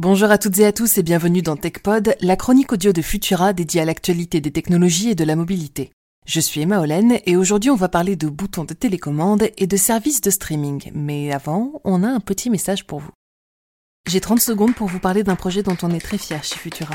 Bonjour à toutes et à tous et bienvenue dans TechPod, la chronique audio de Futura dédiée à l'actualité des technologies et de la mobilité. Je suis Emma Hollen et aujourd'hui on va parler de boutons de télécommande et de services de streaming. Mais avant, on a un petit message pour vous. J'ai 30 secondes pour vous parler d'un projet dont on est très fier chez Futura.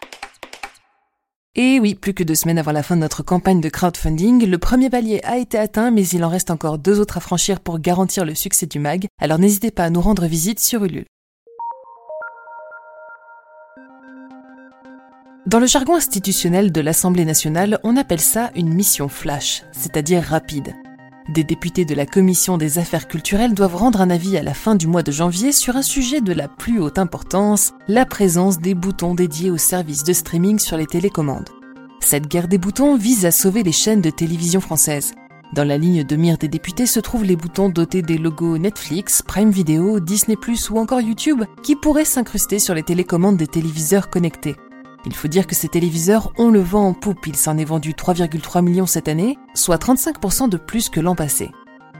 Et oui, plus que deux semaines avant la fin de notre campagne de crowdfunding, le premier palier a été atteint, mais il en reste encore deux autres à franchir pour garantir le succès du mag, alors n'hésitez pas à nous rendre visite sur Ulule. Dans le jargon institutionnel de l'Assemblée nationale, on appelle ça une mission flash, c'est-à-dire rapide. Des députés de la Commission des affaires culturelles doivent rendre un avis à la fin du mois de janvier sur un sujet de la plus haute importance, la présence des boutons dédiés aux services de streaming sur les télécommandes. Cette guerre des boutons vise à sauver les chaînes de télévision françaises. Dans la ligne de mire des députés se trouvent les boutons dotés des logos Netflix, Prime Video, Disney ⁇ ou encore YouTube qui pourraient s'incruster sur les télécommandes des téléviseurs connectés. Il faut dire que ces téléviseurs ont le vent en poupe, il s'en est vendu 3,3 millions cette année, soit 35% de plus que l'an passé.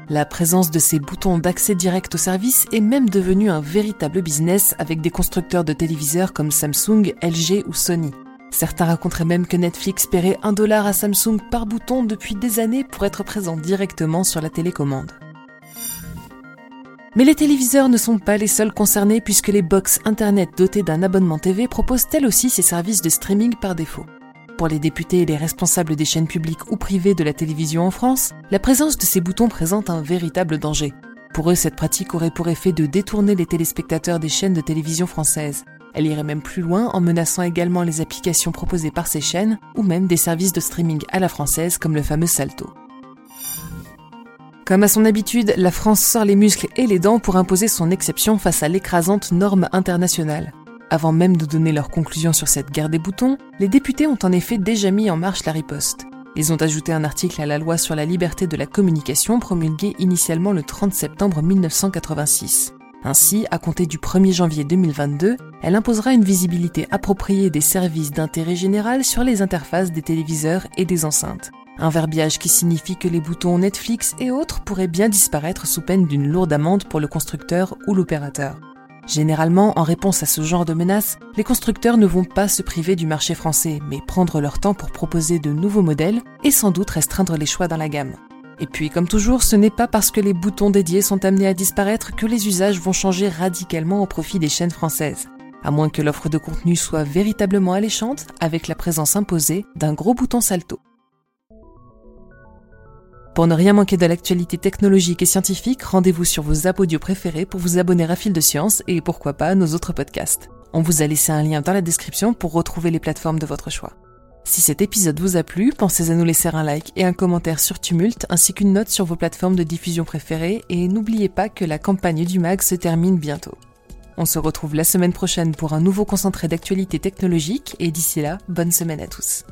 La présence de ces boutons d'accès direct au service est même devenue un véritable business avec des constructeurs de téléviseurs comme Samsung, LG ou Sony. Certains raconteraient même que Netflix paierait un dollar à Samsung par bouton depuis des années pour être présent directement sur la télécommande. Mais les téléviseurs ne sont pas les seuls concernés puisque les box Internet dotées d'un abonnement TV proposent elles aussi ces services de streaming par défaut. Pour les députés et les responsables des chaînes publiques ou privées de la télévision en France, la présence de ces boutons présente un véritable danger. Pour eux, cette pratique aurait pour effet de détourner les téléspectateurs des chaînes de télévision françaises. Elle irait même plus loin en menaçant également les applications proposées par ces chaînes ou même des services de streaming à la française comme le fameux Salto. Comme à son habitude, la France sort les muscles et les dents pour imposer son exception face à l'écrasante norme internationale. Avant même de donner leur conclusion sur cette guerre des boutons, les députés ont en effet déjà mis en marche la riposte. Ils ont ajouté un article à la loi sur la liberté de la communication promulguée initialement le 30 septembre 1986. Ainsi, à compter du 1er janvier 2022, elle imposera une visibilité appropriée des services d'intérêt général sur les interfaces des téléviseurs et des enceintes. Un verbiage qui signifie que les boutons Netflix et autres pourraient bien disparaître sous peine d'une lourde amende pour le constructeur ou l'opérateur. Généralement, en réponse à ce genre de menaces, les constructeurs ne vont pas se priver du marché français, mais prendre leur temps pour proposer de nouveaux modèles et sans doute restreindre les choix dans la gamme. Et puis, comme toujours, ce n'est pas parce que les boutons dédiés sont amenés à disparaître que les usages vont changer radicalement au profit des chaînes françaises. À moins que l'offre de contenu soit véritablement alléchante, avec la présence imposée d'un gros bouton salto. Pour ne rien manquer de l'actualité technologique et scientifique, rendez-vous sur vos audio préférés pour vous abonner à Fil de Science et pourquoi pas nos autres podcasts. On vous a laissé un lien dans la description pour retrouver les plateformes de votre choix. Si cet épisode vous a plu, pensez à nous laisser un like et un commentaire sur Tumult ainsi qu'une note sur vos plateformes de diffusion préférées et n'oubliez pas que la campagne du MAG se termine bientôt. On se retrouve la semaine prochaine pour un nouveau concentré d'actualité technologique et d'ici là, bonne semaine à tous.